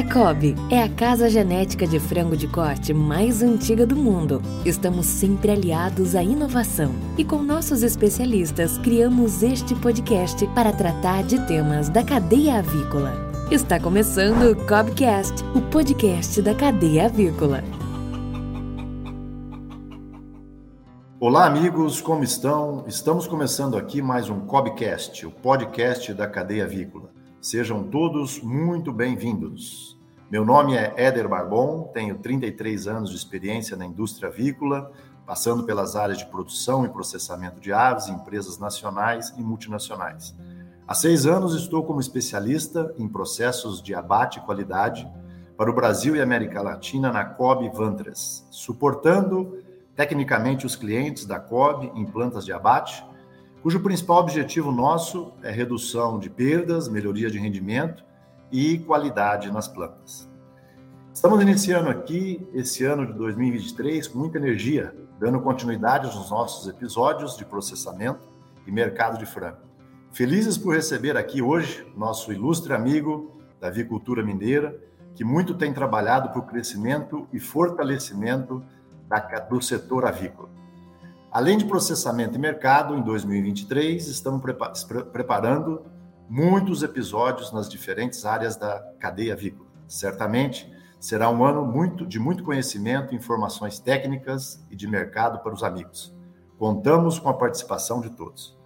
A COB é a casa genética de frango de corte mais antiga do mundo. Estamos sempre aliados à inovação e com nossos especialistas criamos este podcast para tratar de temas da cadeia avícola. Está começando o Cobcast, o podcast da cadeia avícola. Olá, amigos, como estão? Estamos começando aqui mais um Cobcast, o podcast da cadeia avícola. Sejam todos muito bem-vindos. Meu nome é Éder Barbon, tenho 33 anos de experiência na indústria avícola, passando pelas áreas de produção e processamento de aves em empresas nacionais e multinacionais. Há seis anos estou como especialista em processos de abate e qualidade para o Brasil e América Latina na COB Vantres, suportando tecnicamente os clientes da COB em plantas de abate cujo principal objetivo nosso é redução de perdas, melhoria de rendimento e qualidade nas plantas. Estamos iniciando aqui esse ano de 2023 com muita energia, dando continuidade aos nossos episódios de processamento e mercado de frango. Felizes por receber aqui hoje nosso ilustre amigo da avicultura mineira, que muito tem trabalhado para o crescimento e fortalecimento do setor avícola. Além de processamento e mercado, em 2023 estamos preparando muitos episódios nas diferentes áreas da cadeia avícola. Certamente será um ano muito, de muito conhecimento, informações técnicas e de mercado para os amigos. Contamos com a participação de todos.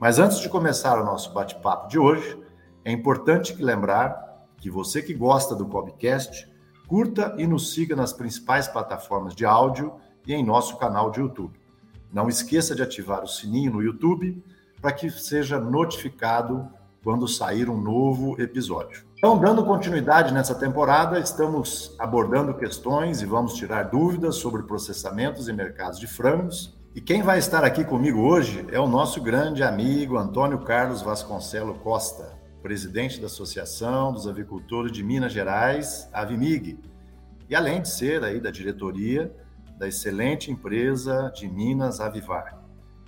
Mas antes de começar o nosso bate-papo de hoje, é importante lembrar que você que gosta do Cobcast, curta e nos siga nas principais plataformas de áudio e em nosso canal de YouTube. Não esqueça de ativar o sininho no YouTube para que seja notificado quando sair um novo episódio. Então, dando continuidade nessa temporada, estamos abordando questões e vamos tirar dúvidas sobre processamentos e mercados de frangos. E quem vai estar aqui comigo hoje é o nosso grande amigo Antônio Carlos Vasconcelo Costa, presidente da Associação dos Avicultores de Minas Gerais, Avimig, e além de ser aí da diretoria da excelente empresa de Minas Avivar.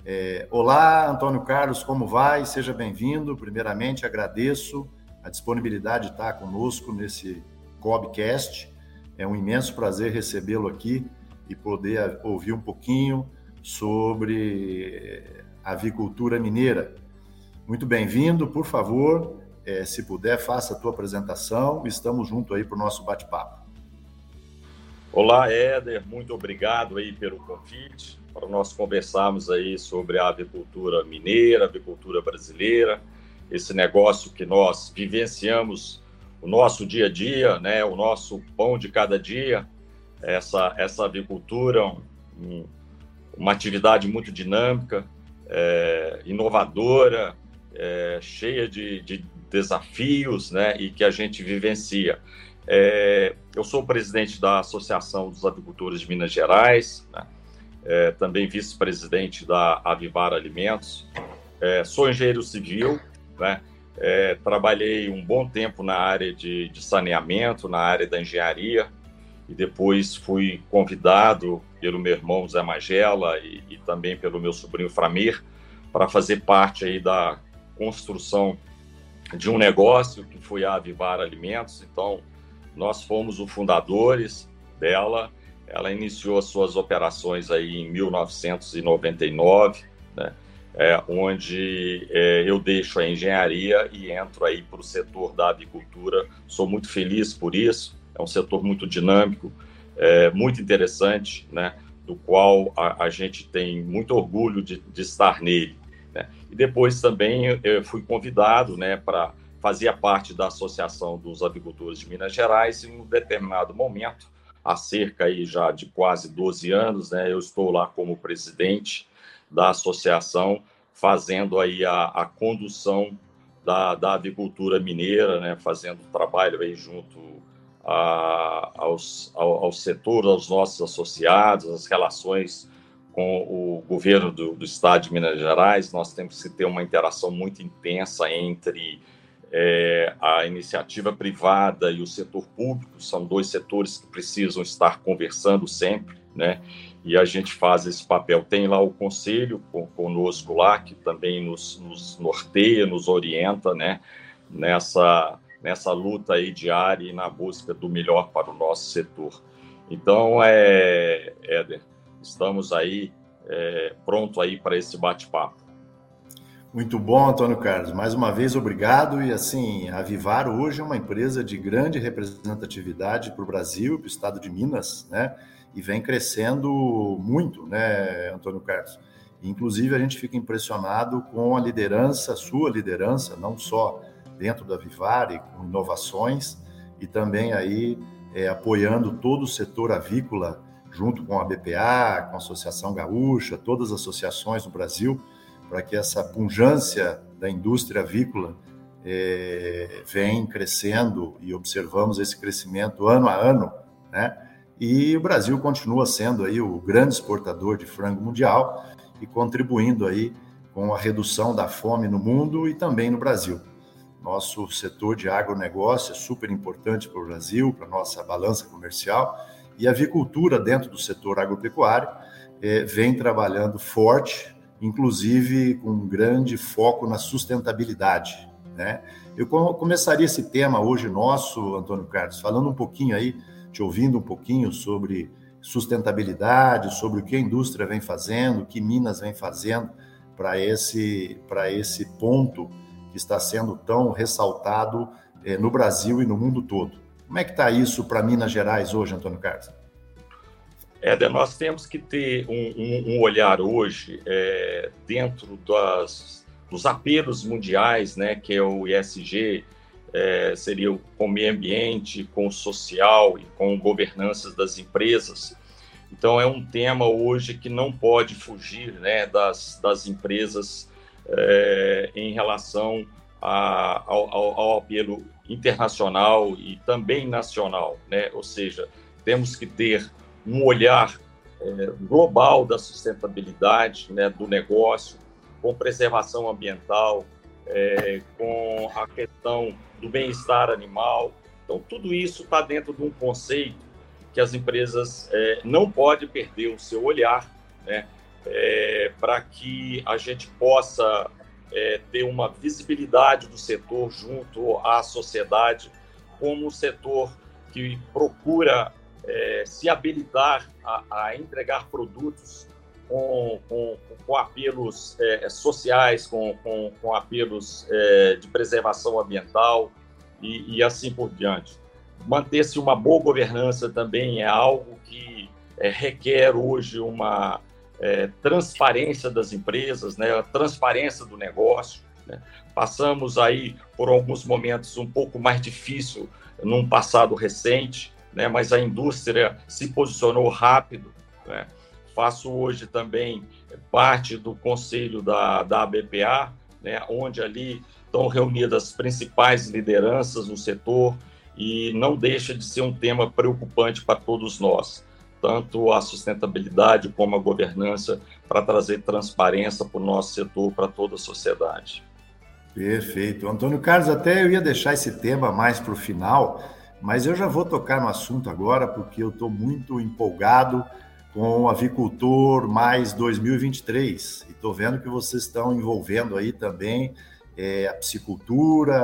É, olá, Antônio Carlos, como vai? Seja bem-vindo. Primeiramente, agradeço a disponibilidade de estar conosco nesse Cobcast. É um imenso prazer recebê-lo aqui e poder ouvir um pouquinho sobre a avicultura mineira. Muito bem-vindo, por favor, é, se puder, faça a tua apresentação. Estamos juntos aí para o nosso bate-papo. Olá, Éder, muito obrigado aí pelo convite para nós conversarmos aí sobre a avicultura mineira, avicultura brasileira, esse negócio que nós vivenciamos o nosso dia a dia, né, o nosso pão de cada dia, essa essa avicultura, um, uma atividade muito dinâmica, é, inovadora, é, cheia de, de desafios, né, e que a gente vivencia. É, eu sou presidente da Associação dos Avicultores de Minas Gerais, né? é, também vice-presidente da Avivar Alimentos. É, sou engenheiro civil, né? É, trabalhei um bom tempo na área de, de, saneamento, na área da engenharia, e depois fui convidado pelo meu irmão Zé Magela e, e também pelo meu sobrinho Framir para fazer parte aí da construção de um negócio que foi a Avivar Alimentos. Então, nós fomos os fundadores dela. Ela iniciou as suas operações aí em 1999, né? É, onde é, eu deixo a engenharia e entro aí para o setor da avicultura. Sou muito feliz por isso. É um setor muito dinâmico, é, muito interessante, né? Do qual a, a gente tem muito orgulho de, de estar nele. Né? E depois também eu fui convidado, né, para fazia parte da Associação dos Avicultores de Minas Gerais em um determinado momento, há cerca aí já de quase 12 anos, né, eu estou lá como presidente da associação, fazendo aí a, a condução da, da avicultura mineira, né, fazendo trabalho aí junto a, aos, ao, ao setor, aos nossos associados, as relações com o governo do, do estado de Minas Gerais, nós temos que ter uma interação muito intensa entre é, a iniciativa privada e o setor público são dois setores que precisam estar conversando sempre, né? E a gente faz esse papel. Tem lá o conselho conosco lá, que também nos, nos norteia, nos orienta, né? Nessa, nessa luta aí diária e na busca do melhor para o nosso setor. Então, é, Éder, estamos aí é, pronto aí para esse bate-papo. Muito bom, Antônio Carlos. Mais uma vez, obrigado. E assim, a Vivar hoje é uma empresa de grande representatividade para o Brasil, para o estado de Minas, né? E vem crescendo muito, né, Antônio Carlos? Inclusive, a gente fica impressionado com a liderança, sua liderança, não só dentro da Vivar e com inovações, e também aí é, apoiando todo o setor avícola, junto com a BPA, com a Associação Gaúcha, todas as associações no Brasil, para que essa pungência da indústria avícola é, vem crescendo e observamos esse crescimento ano a ano, né? E o Brasil continua sendo aí o grande exportador de frango mundial e contribuindo aí com a redução da fome no mundo e também no Brasil. Nosso setor de agronegócio é super importante para o Brasil, para a nossa balança comercial, e a avicultura dentro do setor agropecuário é, vem trabalhando forte, inclusive com um grande foco na sustentabilidade. Né? Eu começaria esse tema hoje nosso, Antônio Carlos, falando um pouquinho aí, te ouvindo um pouquinho sobre sustentabilidade, sobre o que a indústria vem fazendo, o que Minas vem fazendo para esse, esse ponto que está sendo tão ressaltado eh, no Brasil e no mundo todo. Como é que está isso para Minas Gerais hoje, Antônio Carlos? Éder, nós temos que ter um, um, um olhar hoje é, dentro das, dos apelos mundiais, né, que é o ISG, é, seria com o meio ambiente, com o social e com governanças das empresas. Então, é um tema hoje que não pode fugir né, das, das empresas é, em relação a, ao, ao, apelo internacional e também nacional, né? Ou seja, temos que ter um olhar é, global da sustentabilidade, né, do negócio, com preservação ambiental, é, com a questão do bem-estar animal. Então, tudo isso está dentro de um conceito que as empresas é, não podem perder o seu olhar, né, é, para que a gente possa é, ter uma visibilidade do setor junto à sociedade como um setor que procura é, se habilitar a, a, entregar produtos com, com, com apelos é, sociais, com, com, com apelos é, de preservação ambiental e, e assim por diante. Manter-se uma boa governança também é algo que é, requer hoje uma é, transparência das empresas, né, a transparência do negócio. Né? Passamos aí por alguns momentos um pouco mais difícil num passado recente, né, mas a indústria se posicionou rápido. Né? Faço hoje também parte do conselho da, da ABPA, né, onde ali estão reunidas as principais lideranças no setor e não deixa de ser um tema preocupante para todos nós tanto a sustentabilidade como a governança, para trazer transparência para o nosso setor, para toda a sociedade. Perfeito. Antônio Carlos, até eu ia deixar esse tema mais para o final, mas eu já vou tocar no assunto agora, porque eu estou muito empolgado com o Avicultor Mais 2023. E estou vendo que vocês estão envolvendo aí também é, a piscicultura,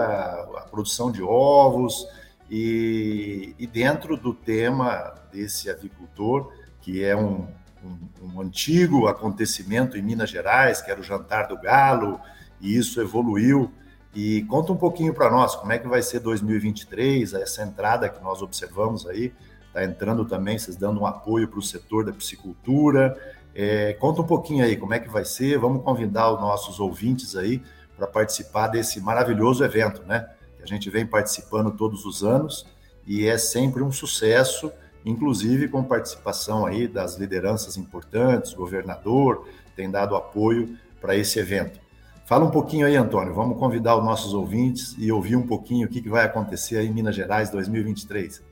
a produção de ovos, e, e dentro do tema desse avicultor, que é um, um, um, antigo acontecimento em Minas Gerais, que era o Jantar do Galo, e isso evoluiu. E conta um pouquinho para nós como é que vai ser 2023, essa entrada que nós observamos aí, está entrando também, vocês dando um apoio para o setor da piscicultura. É, conta um pouquinho aí como é que vai ser, vamos convidar os nossos ouvintes aí para participar desse maravilhoso evento, né? a gente vem participando todos os anos e é sempre um sucesso, inclusive com participação aí das lideranças importantes, governador tem dado apoio para esse evento. Fala um pouquinho aí, Antônio, vamos convidar os nossos ouvintes e ouvir um pouquinho o que, vai acontecer aí em Minas Gerais 2023.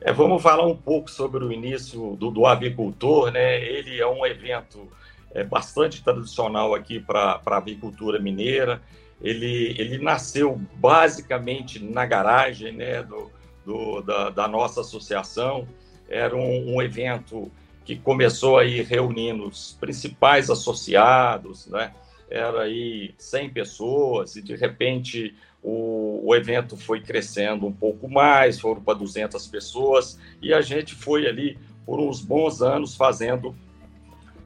É, vamos falar um pouco sobre o início do, do avicultor, né? Ele é um evento é, bastante tradicional aqui para a avicultura mineira ele, ele nasceu basicamente na garagem né, do, do da, da, nossa associação. Era um, um, evento que começou aí reunindo os principais associados, né? Era aí 100 pessoas e de repente o, o evento foi crescendo um pouco mais, foram para 200 pessoas, e a gente foi ali por uns bons anos fazendo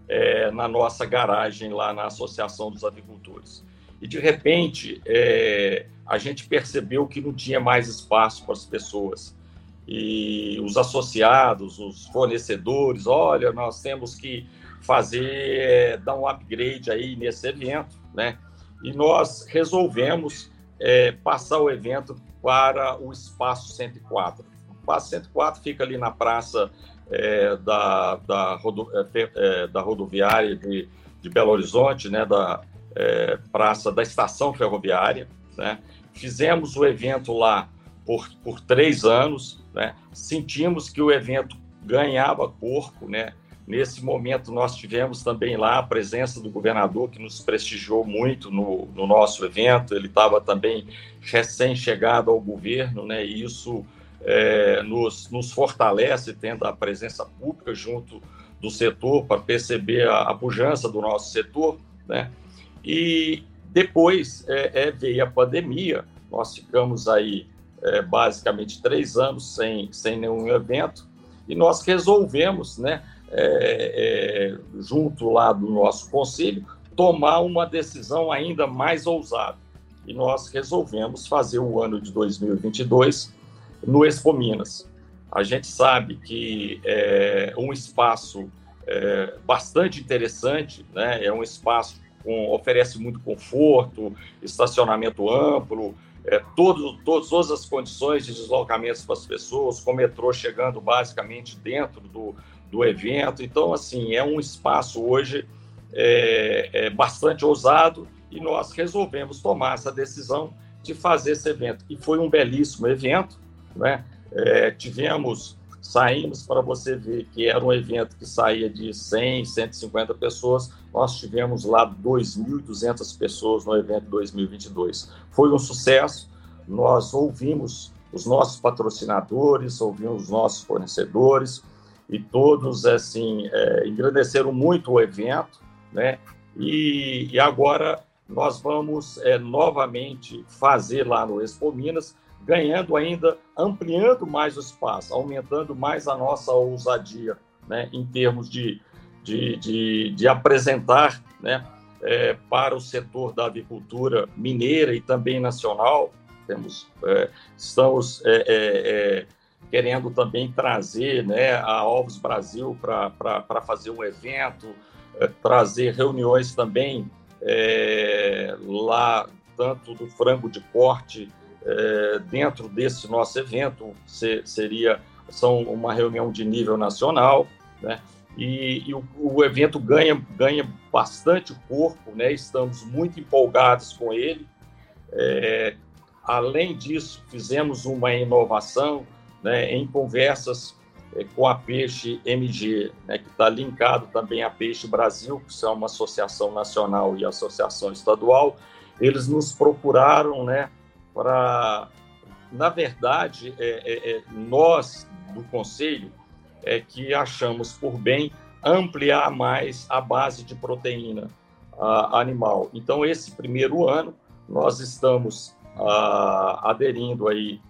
é, na nossa garagem lá na Associação dos Avicultores. E de repente é, a gente percebeu que não tinha mais espaço para as pessoas. E os associados, os fornecedores, olha, nós temos que fazer, é, dar um upgrade aí nesse evento, né? E nós resolvemos é, passar o evento para o Espaço 104. O Espaço 104 fica ali na praça é, da, da, rodo, da rodoviária de, de, Belo Horizonte, né, da praça da estação ferroviária. Né? Fizemos o evento lá por, por três anos, né? sentimos que o evento ganhava corpo, né? Nesse momento, nós tivemos também lá a presença do governador, que nos prestigiou muito no, no nosso evento. Ele estava também recém-chegado ao governo, né? e isso é, nos, nos, fortalece, tendo a presença pública junto do setor, para perceber a, a pujança do nosso setor. Né? E depois é, é, veio a pandemia, nós ficamos aí é, basicamente três anos sem, sem nenhum evento, e nós resolvemos, né? É, é, junto lá do nosso conselho, tomar uma decisão ainda mais ousada. E nós resolvemos fazer o ano de 2022 no Expo Minas. A gente sabe que é um espaço é, bastante interessante, né? é um espaço que oferece muito conforto, estacionamento amplo, é, todo, todas as condições de deslocamento para as pessoas, com o metrô chegando basicamente dentro do, do evento. Então, assim, é um espaço hoje é, é bastante ousado e nós resolvemos tomar essa decisão de fazer esse evento. E foi um belíssimo evento, né? É, tivemos, saímos para você ver que era um evento que saía de 100, 150 pessoas, nós tivemos lá 2.200 pessoas no evento 2022. Foi um sucesso, nós ouvimos os nossos patrocinadores, ouvimos os nossos fornecedores, e todos assim é, engrandeceram muito o evento, né? E, e agora nós vamos é, novamente fazer lá no Expo Minas, ganhando ainda, ampliando mais o espaço, aumentando mais a nossa ousadia, né? Em termos de, de, de, de apresentar, né? É, para o setor da avicultura mineira e também nacional, temos, é, estamos é, é, querendo também trazer né, a Ovos Brasil para fazer um evento, é, trazer reuniões também é, lá, tanto do frango de corte, é, dentro desse nosso evento, se, seria são uma reunião de nível nacional, né? E, e o, o, evento ganha, ganha bastante corpo, né? Estamos muito empolgados com ele. Além disso, fizemos uma inovação né, em conversas é, com a Peixe MG, né, que está linkado também à Peixe Brasil, que são uma associação nacional e associação estadual, eles nos procuraram né, para, na verdade, é, é, é, nós do Conselho é que achamos por bem ampliar mais a base de proteína a, animal. Então, esse primeiro ano, nós estamos uh, aderindo aí,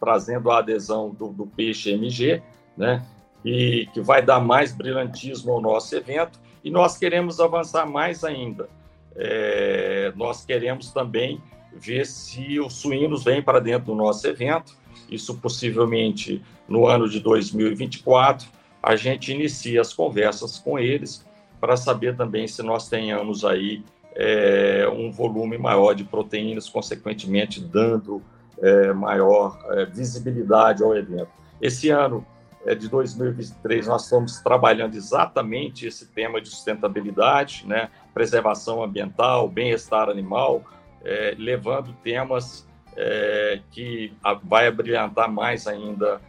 trazendo a adesão do, do peixe MG, né? E que vai dar mais brilhantismo ao nosso evento. E nós queremos avançar mais ainda. É, nós queremos também ver se os suínos vêm para dentro do nosso evento. Isso possivelmente no ano de 2024. A gente inicia as conversas com eles para saber também se nós tenhamos aí é, um volume maior de proteínas, consequentemente dando é, maior é, visibilidade ao evento. Esse ano é, de 2023 nós estamos trabalhando exatamente esse tema de sustentabilidade, né, preservação ambiental, bem-estar animal, é, levando temas é, que a, vai abrilhantar mais ainda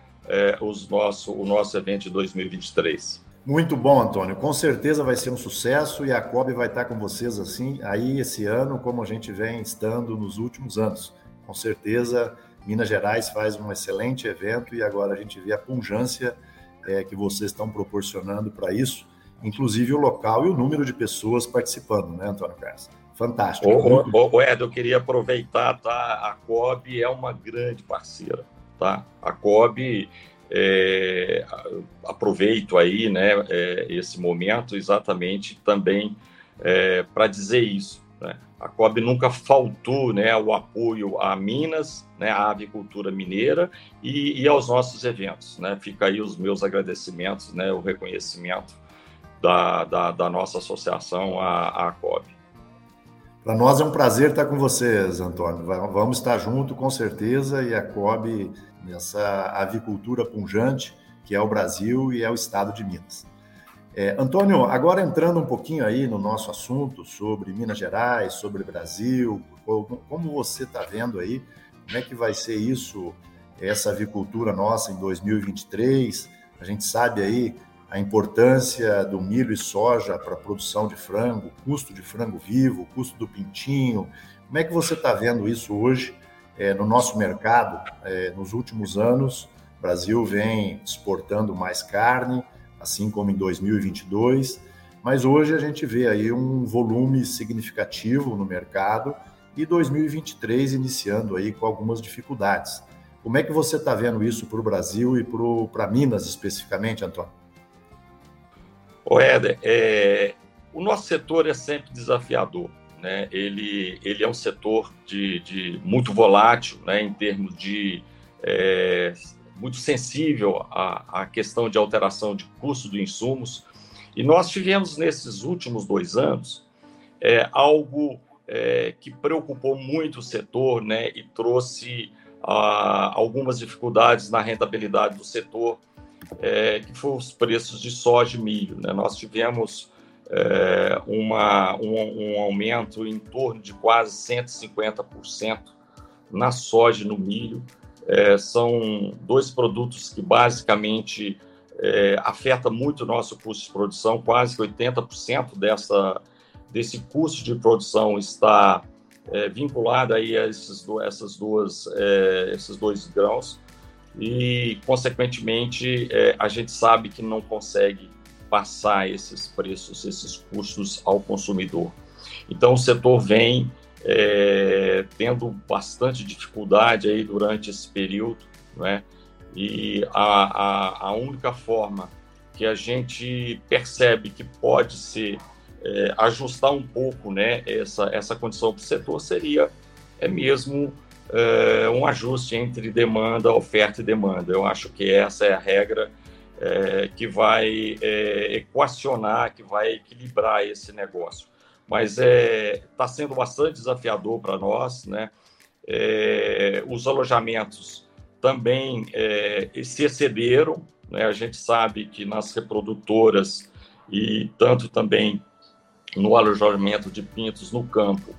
os nosso, o nosso evento de 2023. Muito bom, Antônio. Com certeza vai ser um sucesso e a COB vai estar com vocês assim aí esse ano, como a gente vem estando nos últimos anos. Com certeza, Minas Gerais faz um excelente evento e agora a gente vê a pungência é, que vocês estão proporcionando para isso, inclusive o local e o número de pessoas participando, né, Antônio Carlos? fantástico. O, o, o Ed, eu queria aproveitar, tá? A COB é uma grande parceira, tá? A COB, é, aproveito aí, né, é, esse momento exatamente também é, para dizer isso. Né? A COB nunca faltou né, o apoio a Minas, né, à avicultura mineira e, e, aos nossos eventos. Né? Fica aí os meus agradecimentos, né, o reconhecimento da, da, da nossa associação, a, a COB. Para nós é um prazer estar com vocês, Antônio. Vamos estar junto, com certeza, e a COB nessa avicultura punjante que é o Brasil e é o estado de Minas. É, Antônio, agora entrando um pouquinho aí no nosso assunto sobre Minas Gerais, sobre Brasil, como, você está vendo aí, como é que vai ser isso, essa avicultura nossa em 2023? A gente sabe aí a importância do milho e soja para a produção de frango, custo de frango vivo, custo do pintinho. Como é que você está vendo isso hoje é, no nosso mercado? É, nos últimos anos, o Brasil vem exportando mais carne, assim como em 2022, mas hoje a gente vê aí um volume significativo no mercado e 2023 iniciando aí com algumas dificuldades. Como é que você está vendo isso para o Brasil e para Minas especificamente, Antônio? O Éder, é, o nosso setor é sempre desafiador. Né? Ele, ele é um setor de, de muito volátil né? em termos de é, muito sensível à, à questão de alteração de custo dos insumos. E nós tivemos nesses últimos dois anos é, algo é, que preocupou muito o setor né, e trouxe ah, algumas dificuldades na rentabilidade do setor, é, que foram os preços de soja e milho. Né? Nós tivemos é, uma, um, um, aumento em torno de quase 150% na soja e no milho. É, são dois produtos que basicamente é, afeta muito o nosso custo de produção, quase que 80% dessa, desse custo de produção está é, vinculado aí a esses, essas duas, é, esses dois grãos e, consequentemente, é, a gente sabe que não consegue passar esses preços, esses custos ao consumidor. Então, o setor vem é, tendo bastante dificuldade aí durante esse período, né? E a, a, a única forma que a gente percebe que pode ser é, ajustar um pouco, né, essa essa condição para o setor seria é mesmo é, um ajuste entre demanda, oferta e demanda. Eu acho que essa é a regra é, que vai é, equacionar, que vai equilibrar esse negócio. Mas está sendo bastante desafiador para nós, né? Os alojamentos também se excederam, né? A gente sabe que nas reprodutoras e tanto também no alojamento de pintos no campo,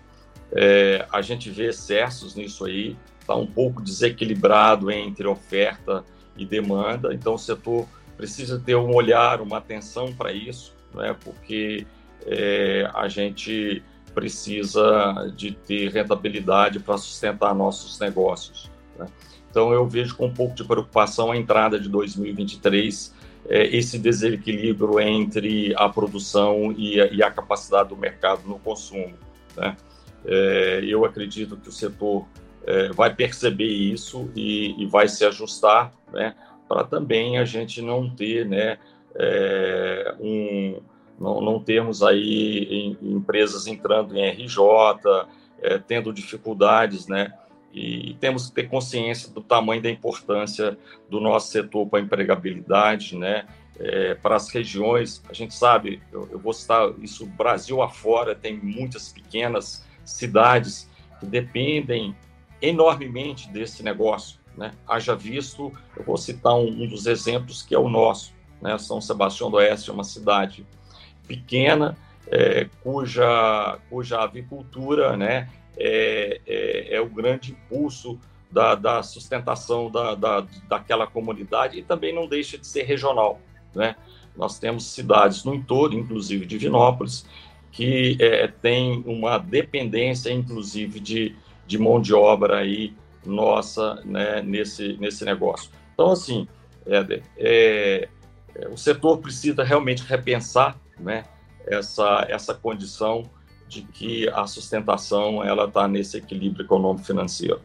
é, a gente vê excessos nisso aí, está um pouco desequilibrado entre oferta e demanda, então o setor precisa ter um olhar, uma atenção para isso, né? porque é, a gente precisa de ter rentabilidade para sustentar nossos negócios. Né? Então eu vejo com um pouco de preocupação a entrada de 2023 é, esse desequilíbrio entre a produção e a, e a capacidade do mercado no consumo. Né? É, eu acredito que o setor é, vai perceber isso e, e vai se ajustar, né, para também a gente não ter, né, é, um, não, não termos aí em, empresas entrando em RJ, é, tendo dificuldades, né, e temos que ter consciência do tamanho da importância do nosso setor para a empregabilidade, né? É, para as regiões, a gente sabe, eu, eu, vou citar isso Brasil afora, tem muitas pequenas cidades que dependem enormemente desse negócio, né? Haja visto, eu vou citar um, um dos exemplos que é o nosso, né? São Sebastião do Oeste é uma cidade pequena, é, cuja, cuja avicultura, né? é, é, é o grande impulso da, da sustentação da, da, daquela comunidade e também não deixa de ser regional. Né? Nós temos cidades no entorno, inclusive de Vinópolis, que é, tem uma dependência, inclusive, de, de mão de obra aí nossa né, nesse, nesse negócio. Então, assim, Éder, é, é, o setor precisa realmente repensar né, essa, essa condição de que a sustentação ela está nesse equilíbrio econômico-financeiro.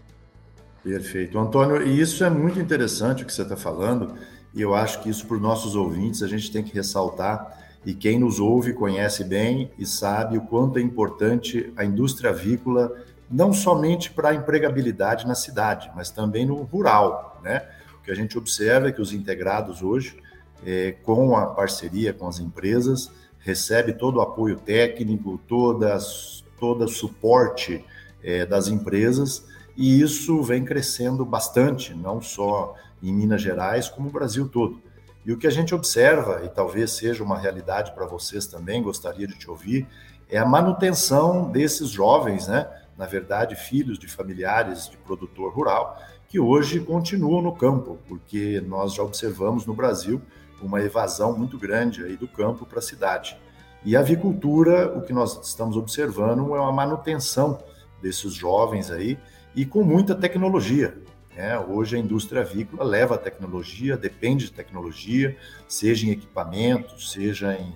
Perfeito. Antônio, e isso é muito interessante o que você está falando, e eu acho que isso para os nossos ouvintes a gente tem que ressaltar, e quem nos ouve conhece bem e sabe o quanto é importante a indústria avícola, não somente para a empregabilidade na cidade, mas também no rural, né? O que a gente observa é que os integrados hoje, é, com a parceria com as empresas, recebe todo o apoio técnico, todas, todo o suporte é, das empresas, e isso vem crescendo bastante, não só em Minas Gerais, como o Brasil todo. E o que a gente observa, e talvez seja uma realidade para vocês também, gostaria de te ouvir, é a manutenção desses jovens, né? Na verdade, filhos de familiares de produtor rural, que hoje continuam no campo, porque nós já observamos no Brasil uma evasão muito grande aí do campo para a cidade. E a avicultura, o que nós estamos observando é uma manutenção desses jovens aí e com muita tecnologia. Né? Hoje a indústria avícola leva a tecnologia, depende de tecnologia, seja em equipamentos, seja em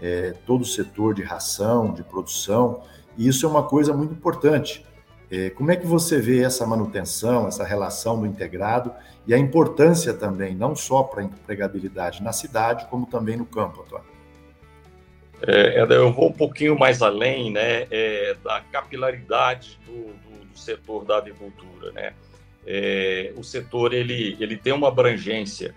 é, todo o setor de ração, de produção, e isso é uma coisa muito importante. É, como é que você vê essa manutenção, essa relação do integrado e a importância também, não só para a empregabilidade na cidade, como também no campo, Antônio? É, eu vou um pouquinho mais além né, é, da capilaridade do, do, do, setor da avicultura. Né? É, o setor ele, ele tem uma abrangência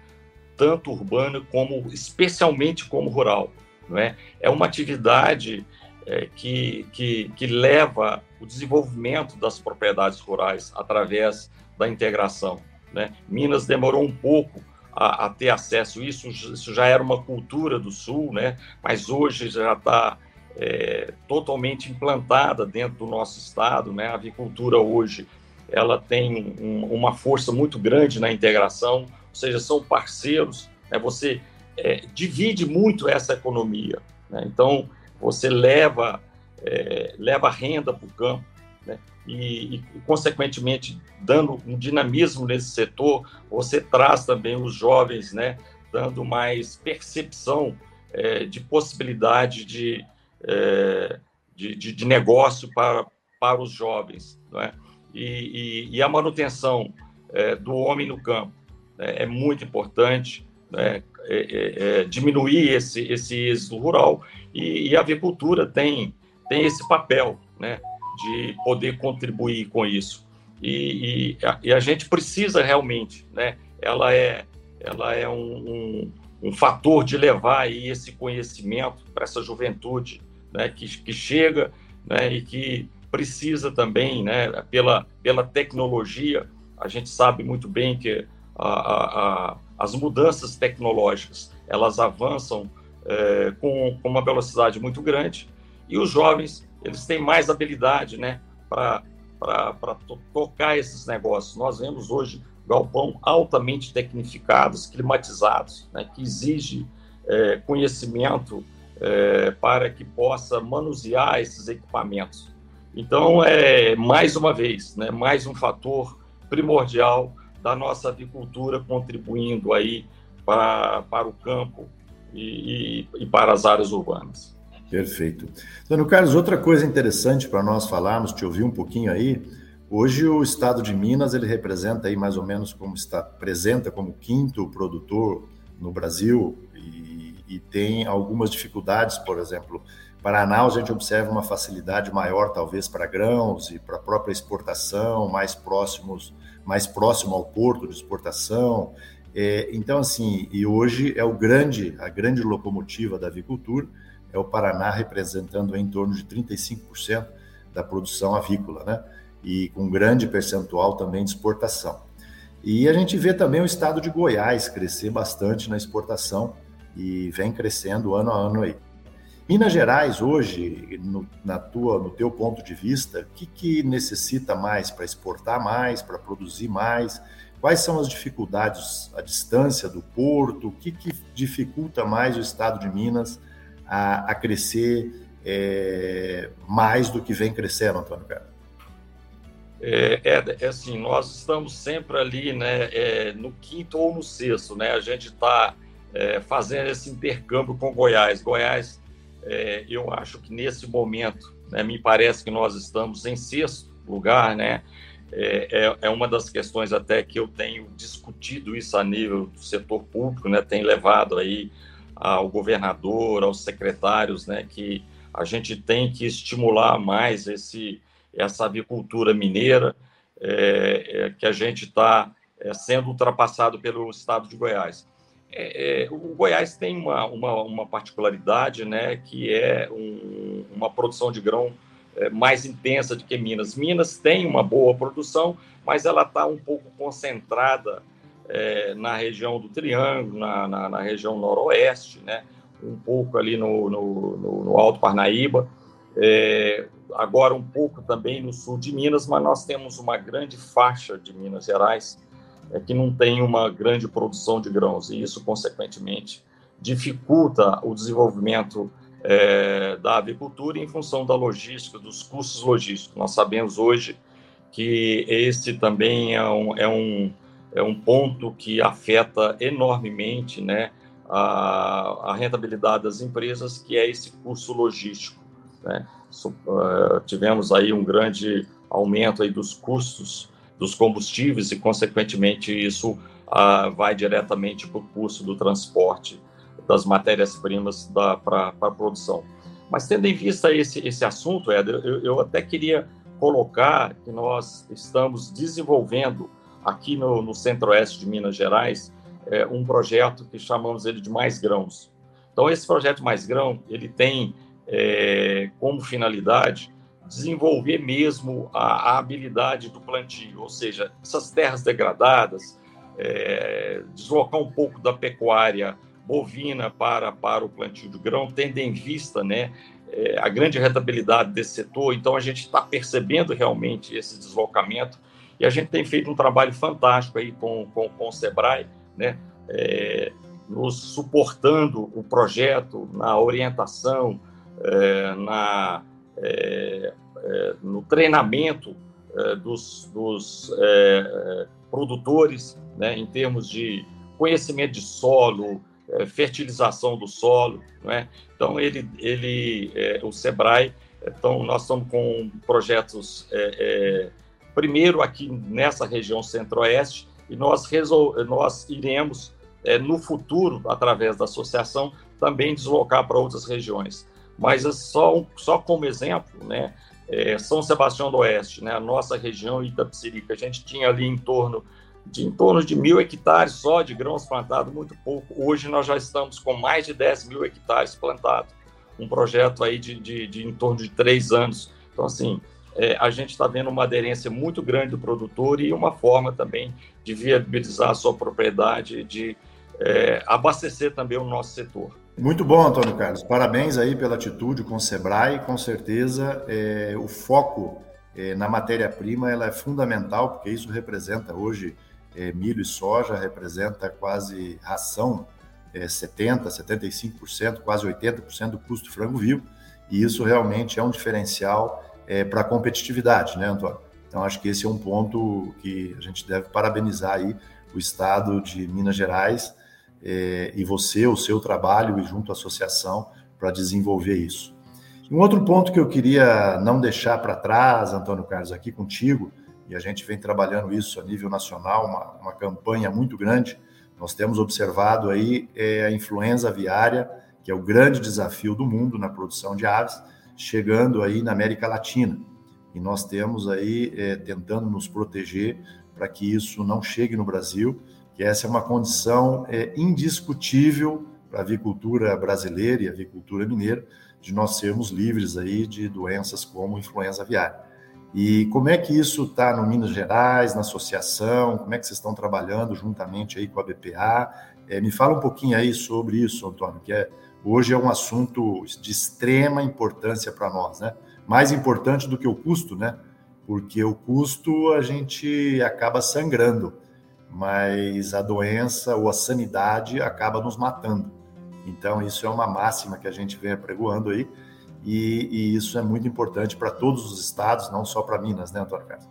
tanto urbana como especialmente como rural. Não é? é uma atividade é, que, que, que leva o desenvolvimento das propriedades rurais através da integração. Né? Minas demorou um pouco a, a, ter acesso a isso, isso já era uma cultura do Sul, né? mas hoje já está é, totalmente implantada dentro do nosso estado. Né? A avicultura hoje ela tem um, uma força muito grande na integração, ou seja, são parceiros, né? você é, divide muito essa economia. Né? Então, você leva, é, leva renda para o campo, né? e, e, consequentemente, dando um dinamismo nesse setor, você traz também os jovens, né? dando mais percepção é, de possibilidade de, é, de, de, negócio para, para os jovens. Não é? E, e, e a manutenção é, do homem no campo né? é muito importante. Né? É, é, é, diminuir esse, esse rural e, e, a avicultura tem, tem esse papel, né, de poder contribuir com isso. E, e, a, e a, gente precisa realmente, né, ela é, ela é um, um, um fator de levar aí esse conhecimento para essa juventude né, que, que chega né, e que precisa também, né, pela, pela tecnologia, a gente sabe muito bem que a, a, as mudanças tecnológicas elas avançam é, com, com, uma velocidade muito grande e os jovens eles têm mais habilidade né, para to tocar esses negócios. Nós vemos hoje galpão altamente tecnificados, climatizados, né, que exige é, conhecimento é, para que possa manusear esses equipamentos. Então, é mais uma vez, né, mais um fator primordial da nossa avicultura contribuindo aí para, para o campo e, e, e para as áreas urbanas. Perfeito. Antônio Carlos, outra coisa interessante para nós falarmos, te ouvir um pouquinho aí, hoje o estado de Minas, ele representa aí mais ou menos como está, apresenta como quinto produtor no Brasil e, e tem algumas dificuldades, por exemplo, Paraná a gente observa uma facilidade maior talvez para grãos e para a própria exportação, mais próximos mais próximo ao porto de exportação. É, então, assim, e hoje é o grande, a grande locomotiva da avicultura, é o Paraná representando em torno de 35% da produção avícola, né? E com um grande percentual também de exportação. E a gente vê também o estado de Goiás crescer bastante na exportação e vem crescendo ano a ano aí. Minas Gerais hoje, no, na tua, no teu ponto de vista, o que, que necessita mais para exportar mais, para produzir mais? Quais são as dificuldades, a distância do porto? O que, que dificulta mais o estado de Minas a, a crescer é, mais do que vem crescendo, Antônio Carlos? É, é, é, assim, nós estamos sempre ali, né, é, no quinto ou no sexto, né? A gente está é, fazendo esse intercâmbio com Goiás. Goiás é, eu acho que nesse momento né? me parece que nós estamos em sexto lugar, né? É, é, é, uma das questões até que eu tenho discutido isso a nível do setor público, né? Tem levado aí ao governador, aos secretários, né? Que a gente tem que estimular mais esse essa avicultura mineira, é, é que a gente está é, sendo ultrapassado pelo estado de Goiás. É, é, o Goiás tem uma, uma, uma, particularidade, né, que é um, uma produção de grão é, mais intensa do que Minas. Minas tem uma boa produção, mas ela está um pouco concentrada é, na região do Triângulo, na, na, na, região noroeste, né, um pouco ali no, no, no, no Alto Parnaíba, é, agora um pouco também no sul de Minas, mas nós temos uma grande faixa de Minas Gerais é que não tem uma grande produção de grãos, e isso, consequentemente, dificulta o desenvolvimento é, da avicultura em função da logística, dos custos logísticos. Nós sabemos hoje que esse também é um, é um, é um ponto que afeta enormemente né, a, a rentabilidade das empresas, que é esse custo logístico. Né? So, uh, tivemos aí um grande aumento aí dos custos dos combustíveis e, consequentemente, isso ah, vai diretamente para o custo do transporte das matérias-primas para a produção. Mas, tendo em vista esse, esse assunto, Éder, eu, eu até queria colocar que nós estamos desenvolvendo aqui no, no centro-oeste de Minas Gerais é, um projeto que chamamos ele de Mais Grãos. Então, esse projeto Mais Grão, ele tem é, como finalidade desenvolver mesmo a, a, habilidade do plantio, ou seja, essas terras degradadas, é, deslocar um pouco da pecuária bovina para, para o plantio de grão, tendo em vista né, é, a grande rentabilidade desse setor. Então, a gente está percebendo realmente esse deslocamento e a gente tem feito um trabalho fantástico aí com, com, com o SEBRAE, né, é, nos suportando o projeto na orientação, é, na é, é, no treinamento é, dos, dos é, produtores, né, em termos de conhecimento de solo, é, fertilização do solo, é? Então ele, ele, o Sebrae, então nós estamos com projetos primeiro aqui nessa região centro-oeste e nós resol... nós iremos no futuro através da associação também deslocar para outras regiões mas é só, só como exemplo, né, é, São Sebastião do Oeste, né, a nossa região Itapecerica, a gente tinha ali em torno de em torno de mil hectares só de grãos plantados, muito pouco. Hoje nós já estamos com mais de 10 mil hectares plantados. Um projeto aí de, de, de em torno de três anos. Então, assim, é, a gente está vendo uma aderência muito grande do produtor e uma forma também de viabilizar a sua propriedade, de é, abastecer também o nosso setor. Muito bom, Antônio Carlos. Parabéns aí pela atitude com o Sebrae. Com certeza, é, o foco é, na matéria-prima ela é fundamental, porque isso representa hoje é, milho e soja, representa quase ração, é, 70%, 75%, quase 80% do custo frango vivo. E isso realmente é um diferencial é, para a competitividade, né, Antônio? Então, acho que esse é um ponto que a gente deve parabenizar aí o Estado de Minas Gerais é, e você, o seu trabalho e junto à associação para desenvolver isso. Um outro ponto que eu queria não deixar para trás, Antônio Carlos, aqui contigo, e a gente vem trabalhando isso a nível nacional, uma, uma campanha muito grande. Nós temos observado aí é, a influenza aviária, que é o grande desafio do mundo na produção de aves, chegando aí na América Latina. E nós temos aí é, tentando nos proteger para que isso não chegue no Brasil que essa é uma condição é, indiscutível para a avicultura brasileira e a avicultura mineira, de nós sermos livres aí de doenças como influenza aviária. E como é que isso está no Minas Gerais, na associação? Como é que vocês estão trabalhando juntamente aí com a BPA? É, me fala um pouquinho aí sobre isso, Antônio, que é, hoje é um assunto de extrema importância para nós, né? Mais importante do que o custo, né? Porque o custo a gente acaba sangrando mas a doença ou a sanidade acaba nos matando. Então, isso é uma máxima que a gente vem apregoando aí, e, e isso é muito importante para todos os estados, não só para Minas, né, Antônio Carlos?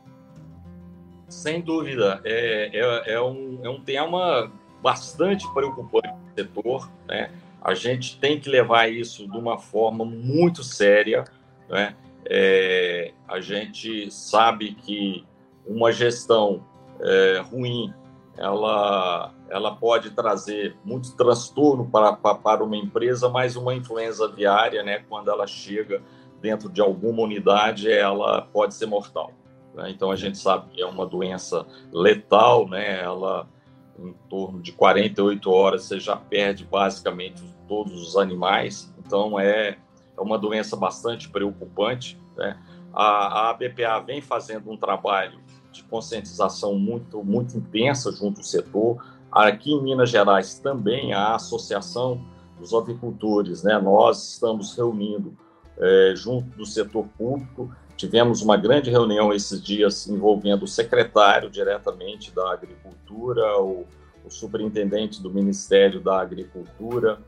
Sem dúvida, é, é, é, um, é um tema bastante preocupante no setor, né? A gente tem que levar isso de uma forma muito séria, né? é, a gente sabe que uma gestão é, ruim ela, ela pode trazer muito transtorno para, para, uma empresa, mas uma influenza aviária, né, quando ela chega dentro de alguma unidade, ela pode ser mortal. Né? Então a gente sabe que é uma doença letal, né? ela em torno de 48 horas você já perde basicamente todos os animais, então é, é uma doença bastante preocupante. Né? A, a BPA vem fazendo um trabalho de conscientização muito, muito intensa junto ao setor. Aqui em Minas Gerais também a Associação dos Avicultores, né? nós estamos reunindo é, junto do setor público. Tivemos uma grande reunião esses dias envolvendo o secretário diretamente da Agricultura, o, o superintendente do Ministério da Agricultura,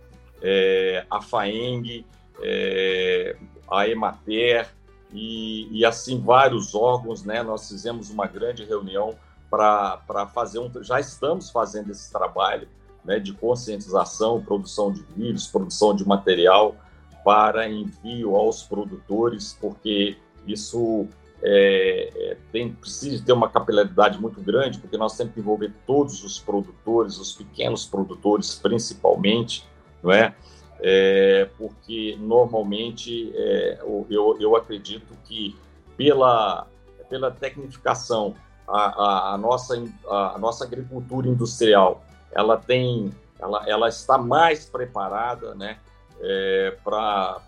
é, a FAENG, é, a Emater, e, e, assim vários órgãos, né? Nós fizemos uma grande reunião para fazer um, já estamos fazendo esse trabalho, né, de conscientização, produção de vídeos, produção de material para envio aos produtores, porque isso é, é, tem, precisa ter uma capilaridade muito grande, porque nós temos que envolver todos os produtores, os pequenos produtores principalmente, não é? É, porque normalmente é, eu, eu acredito que pela, pela tecnificação, a, a, a, nossa, a nossa agricultura industrial ela tem ela, ela está mais preparada né, é, para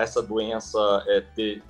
essa doença é, ter,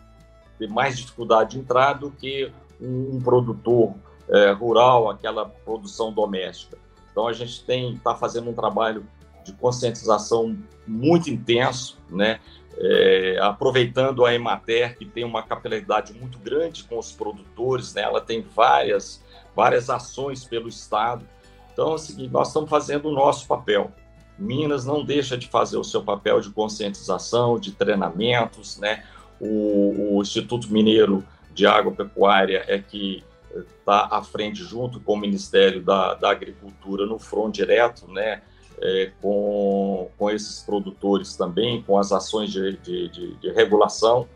ter mais dificuldade de entrar do que um, um produtor é, rural, aquela produção doméstica. Então a gente tem está fazendo um trabalho de conscientização muito intenso, né? É, aproveitando a Emater, que tem uma capilaridade muito grande com os produtores, né? ela tem várias, várias ações pelo Estado. Então, é o seguinte, nós estamos fazendo o nosso papel. Minas não deixa de fazer o seu papel de conscientização, de treinamentos, né? O, o Instituto Mineiro de Agropecuária é que está à frente, junto com o Ministério da, da Agricultura, no front direto, né? É, com, com esses produtores também, com as ações de, de, de, de regulação.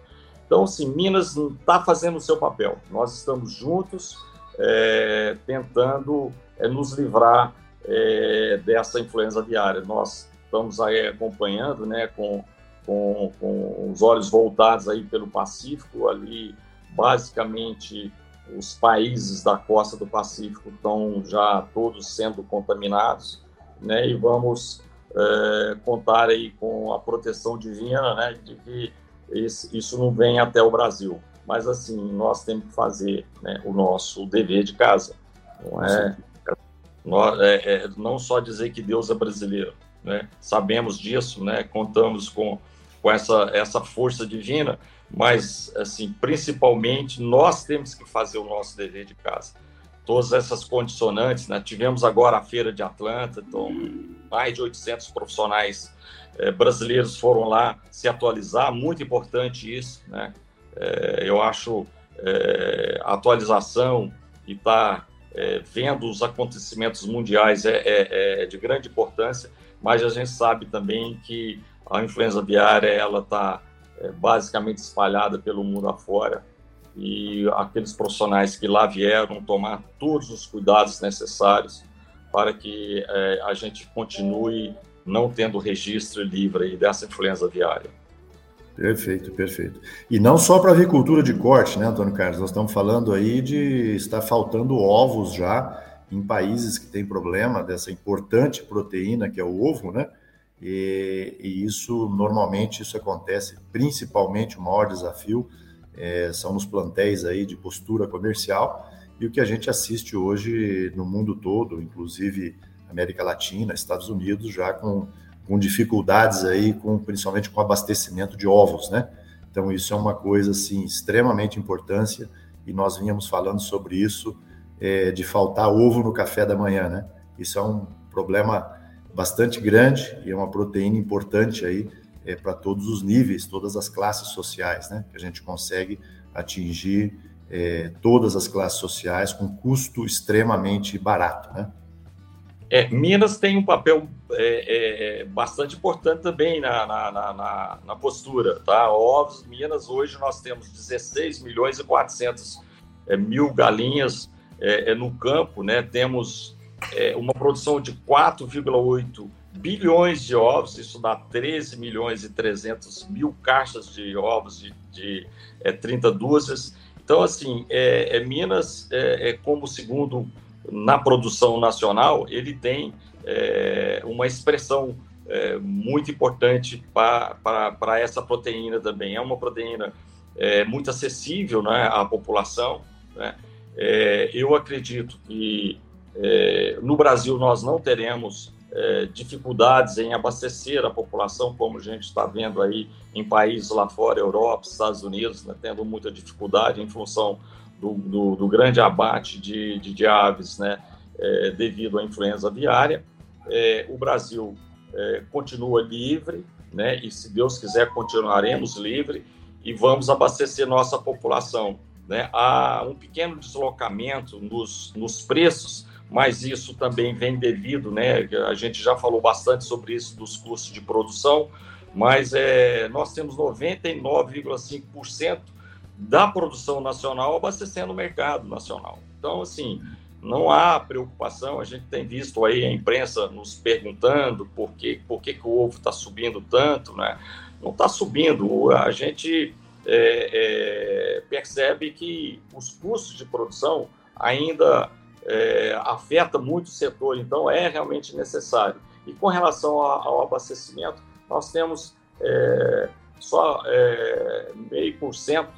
Então, assim, Minas está fazendo o seu papel. Nós estamos juntos é, tentando é, nos livrar é, dessa influenza aviária. Nós estamos aí acompanhando, né, com, com, com os olhos voltados aí pelo Pacífico, ali basicamente os países da costa do Pacífico estão já todos sendo contaminados né, e vamos é, contar aí com a proteção divina, né, de que isso não venha até o Brasil. Mas assim, nós temos que fazer né, o nosso dever de casa. Não é, é, é, não só dizer que Deus é brasileiro, né? Sabemos disso, né? Contamos com com essa essa força divina, mas assim, principalmente nós temos que fazer o nosso dever de casa todas essas condicionantes. Né? Tivemos agora a Feira de Atlanta, então mais de 800 profissionais eh, brasileiros foram lá se atualizar, muito importante isso. Né? Eh, eu acho eh, a atualização e tá, vendo os acontecimentos mundiais é, é, é, de grande importância, mas a gente sabe também que a influenza aviária ela está basicamente espalhada pelo mundo afora e aqueles profissionais que lá vieram tomar todos os cuidados necessários para que é, a gente continue não tendo registro livre dessa influenza aviária. Perfeito, perfeito. E não só para avicultura de corte, né, Antônio Carlos? Nós estamos falando aí de estar faltando ovos já em países que têm problema dessa importante proteína que é o ovo, né? E, e isso normalmente isso acontece principalmente o maior desafio é, são nos plantéis aí de postura comercial e o que a gente assiste hoje no mundo todo, inclusive América Latina, Estados Unidos, já com, com dificuldades aí, com, principalmente com abastecimento de ovos, né? Então isso é uma coisa assim extremamente importante e nós vínhamos falando sobre isso é, de faltar ovo no café da manhã, né? Isso é um problema bastante grande e é uma proteína importante aí é, para todos os níveis, todas as classes sociais, né? Que a gente consegue atingir é, todas as classes sociais com custo extremamente barato, né? É, Minas tem um papel é, é, bastante importante também na, na, na, na, postura, tá? Ovos, Minas, hoje nós temos 16 milhões e 400 é, mil galinhas é, é, no campo, né? Temos uma produção de 4,8 bilhões de ovos, isso dá 13 milhões e 300 mil caixas de ovos de, de 30 dúzias. Então, assim, Minas, é, como segundo na produção nacional, ele tem é, uma expressão é, muito importante para essa proteína também. É uma proteína é, muito acessível né, à população. Né? É, eu acredito que é, no Brasil nós não teremos é, dificuldades em abastecer a população, como a gente está vendo aí em países lá fora, Europa, Estados Unidos, né, tendo muita dificuldade em função do, do, do grande abate de, de, de aves, né, é, devido à influenza aviária. É, o Brasil é, continua livre, né, e se Deus quiser continuaremos livre e vamos abastecer nossa população. Né? Há um pequeno deslocamento nos, nos preços, mas isso também vem devido, né? A gente já falou bastante sobre isso dos custos de produção, mas é, nós temos 99,5% da produção nacional abastecendo o mercado nacional. Então, assim, não há preocupação. A gente tem visto aí a imprensa nos perguntando por que, por que, que o ovo está subindo tanto, né? Não está subindo. A gente é, é, percebe que os custos de produção ainda é, afeta muito o setor, então é realmente necessário. E com relação ao abastecimento, nós temos é, só é, meio por cento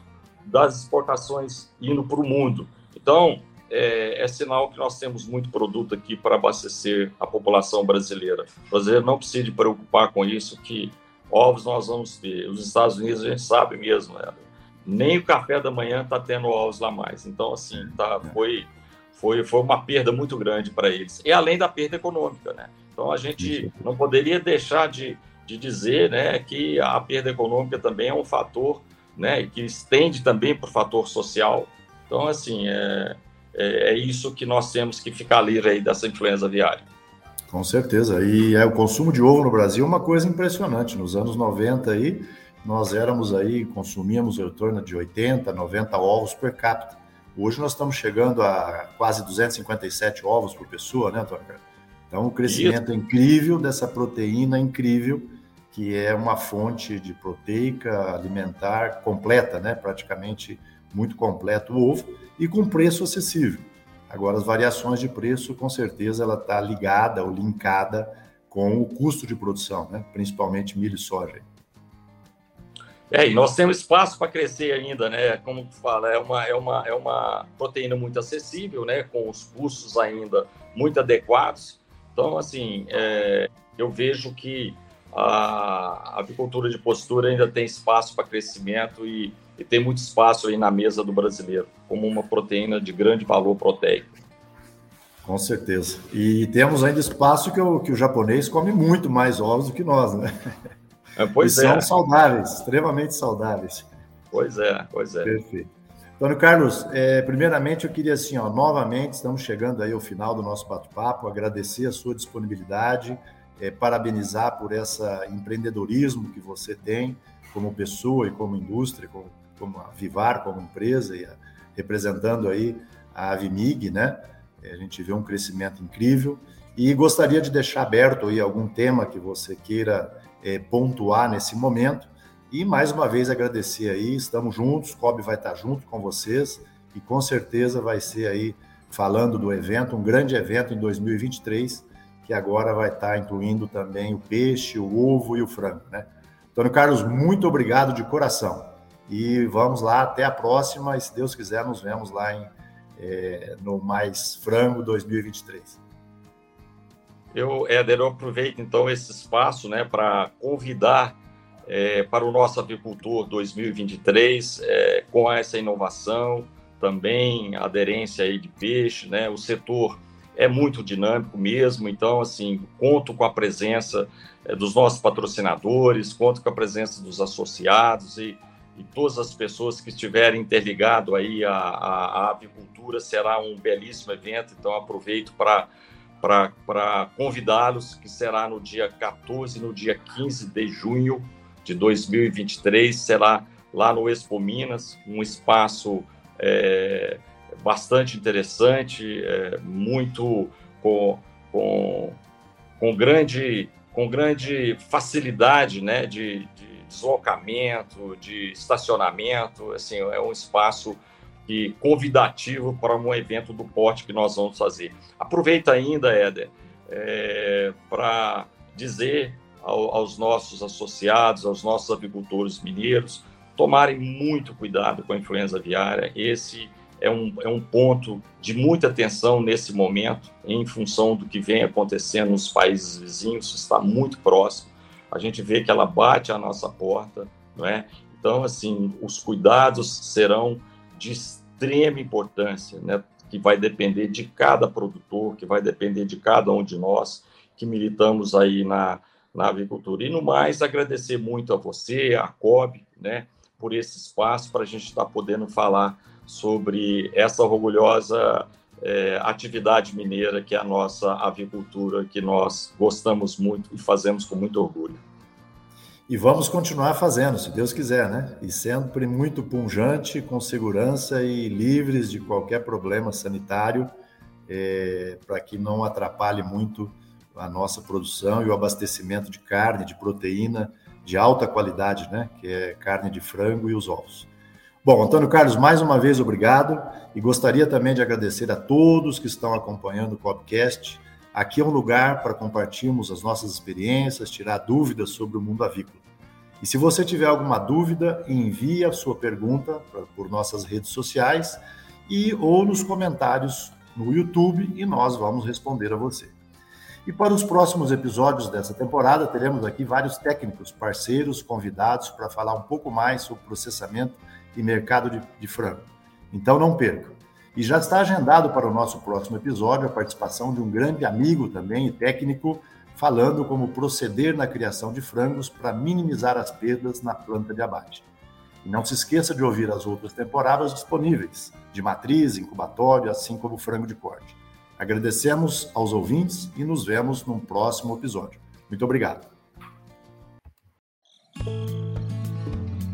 das exportações indo para o mundo. Então, é, é, sinal que nós temos muito produto aqui para abastecer a população brasileira. O brasileiro não precisa de preocupar com isso, que ovos nós vamos ter. Os Estados Unidos a gente sabe mesmo, né? nem o café da manhã está tendo ovos lá mais. Então, assim, tá, foi, foi, foi uma perda muito grande para eles. E além da perda econômica, né? Então, a gente não poderia deixar de, de dizer né, que a perda econômica também é um fator né, que estende também para o fator social. Então, assim, é, é, é, isso que nós temos que ficar livre aí dessa influenza aviária. Com certeza. E é, o consumo de ovo no Brasil é uma coisa impressionante. Nos anos 90 aí, nós éramos aí, consumíamos em torno de 80, 90 ovos per capita. Hoje nós estamos chegando a quase 257 ovos por pessoa, né, Antônio? Então, o crescimento incrível dessa proteína incrível que é uma fonte de proteica alimentar completa, né? praticamente muito completo o ovo, e com preço acessível. Agora, as variações de preço, com certeza, ela está ligada ou linkada com o custo de produção, né? principalmente milho e soja. É, e nós temos espaço para crescer ainda, né? Como tu fala, é uma, é, uma, é uma proteína muito acessível, né? Com os custos ainda muito adequados. Então, assim, é, eu vejo que a avicultura de postura ainda tem espaço para crescimento e, e, tem muito espaço aí na mesa do brasileiro, como uma proteína de grande valor proteico. Com certeza. E temos ainda espaço que o, que o japonês come muito mais ovos do que nós, né? É, pois e é. São saudáveis, extremamente saudáveis. Pois é, pois é. Perfeito. Antônio Carlos, é, primeiramente eu queria assim, ó, novamente, estamos chegando aí ao final do nosso bate-papo, agradecer a sua disponibilidade, é, parabenizar por esse empreendedorismo que você tem como pessoa e como indústria, como, como a Vivar, como empresa, e a, representando aí a Avimig, né? É, a gente vê um crescimento incrível e gostaria de deixar aberto aí algum tema que você queira é, pontuar nesse momento e mais uma vez agradecer aí, estamos juntos, Cobb vai estar junto com vocês e com certeza vai ser aí falando do evento, um grande evento em 2023 que agora vai estar incluindo também o peixe, o ovo e o frango, né? Antônio Carlos, muito obrigado de coração. E vamos lá, até a próxima. E se Deus quiser, nos vemos lá em, é, no Mais Frango 2023. Eu, Éder, eu aproveito então esse espaço né, para convidar é, para o nosso Avicultor 2023, é, com essa inovação, também aderência aí de peixe, né, o setor é muito dinâmico mesmo, então, assim, conto com a presença é, dos nossos patrocinadores, conto com a presença dos associados e, e todas as pessoas que estiverem interligado aí à, à, à, avicultura, será um belíssimo evento, então aproveito para para convidá-los, que será no dia 14 e no dia 15 de junho de 2023, será lá no Expo Minas, um espaço é, bastante interessante, é, muito com, com, com, grande, com grande facilidade né, de, de deslocamento, de estacionamento, assim, é um espaço que convidativo para um evento do porte que nós vamos fazer. Aproveita ainda, Éder, é, para dizer ao, aos nossos associados, aos nossos avicultores mineiros, tomarem muito cuidado com a influenza aviária. Esse é um, é um ponto de muita atenção nesse momento, em função do que vem acontecendo nos países vizinhos, está muito próximo. A gente vê que ela bate à nossa porta, não é? Então, assim, os cuidados serão de extrema importância, né? Que vai depender de cada produtor, que vai depender de cada um de nós que militamos aí na, na avicultura. E no mais, agradecer muito a você, a COB, né? Por esse espaço para a gente estar tá podendo falar sobre essa orgulhosa é, atividade mineira que é a nossa avicultura, que nós gostamos muito e fazemos com muito orgulho. E vamos continuar fazendo, se Deus quiser, né? E sempre muito punjante, com segurança e livres de qualquer problema sanitário, é, para que não atrapalhe muito a nossa produção e o abastecimento de carne, de proteína de alta qualidade, né? Que é carne de frango e os ovos. Bom, Antônio Carlos, mais uma vez obrigado e gostaria também de agradecer a todos que estão acompanhando o podcast Aqui é um lugar para compartilharmos as nossas experiências, tirar dúvidas sobre o mundo avícola. E se você tiver alguma dúvida, envie a sua pergunta por nossas redes sociais e ou nos comentários no YouTube e nós vamos responder a você. E para os próximos episódios dessa temporada, teremos aqui vários técnicos, parceiros, convidados para falar um pouco mais sobre processamento e mercado de, de frango. Então não perca. E já está agendado para o nosso próximo episódio a participação de um grande amigo também e técnico, falando como proceder na criação de frangos para minimizar as perdas na planta de abate. E não se esqueça de ouvir as outras temporadas disponíveis, de matriz, incubatório, assim como frango de corte. Agradecemos aos ouvintes e nos vemos num próximo episódio. Muito obrigado.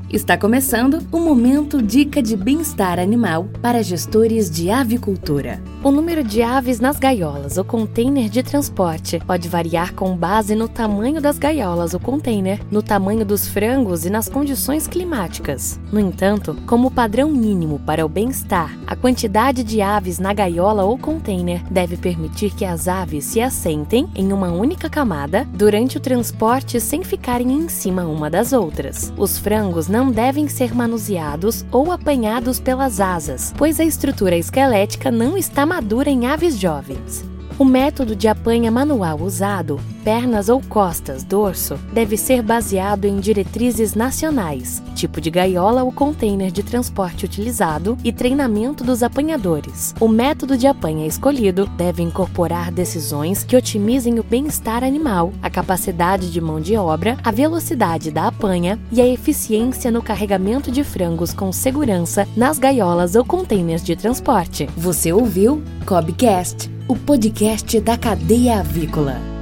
Está começando o momento Dica de Bem-Estar Animal para gestores de avicultura. O número de aves nas gaiolas ou container de transporte pode variar com base no tamanho das gaiolas ou container, no tamanho dos frangos e nas condições climáticas. No entanto, como padrão mínimo para o bem-estar, a quantidade de aves na gaiola ou container deve permitir que as aves se assentem em uma única camada durante o transporte sem ficarem em cima uma das outras. Os frangos não devem ser manuseados ou apanhados pelas asas, pois a estrutura esquelética não está madura em aves jovens. O método de apanha manual usado, pernas ou costas, dorso, deve ser baseado em diretrizes nacionais, tipo de gaiola ou container de transporte utilizado e treinamento dos apanhadores. O método de apanha escolhido deve incorporar decisões que otimizem o bem-estar animal, a capacidade de mão de obra, a velocidade da apanha e a eficiência no carregamento de frangos com segurança nas gaiolas ou containers de transporte. Você ouviu Cobcast o podcast da cadeia avícola.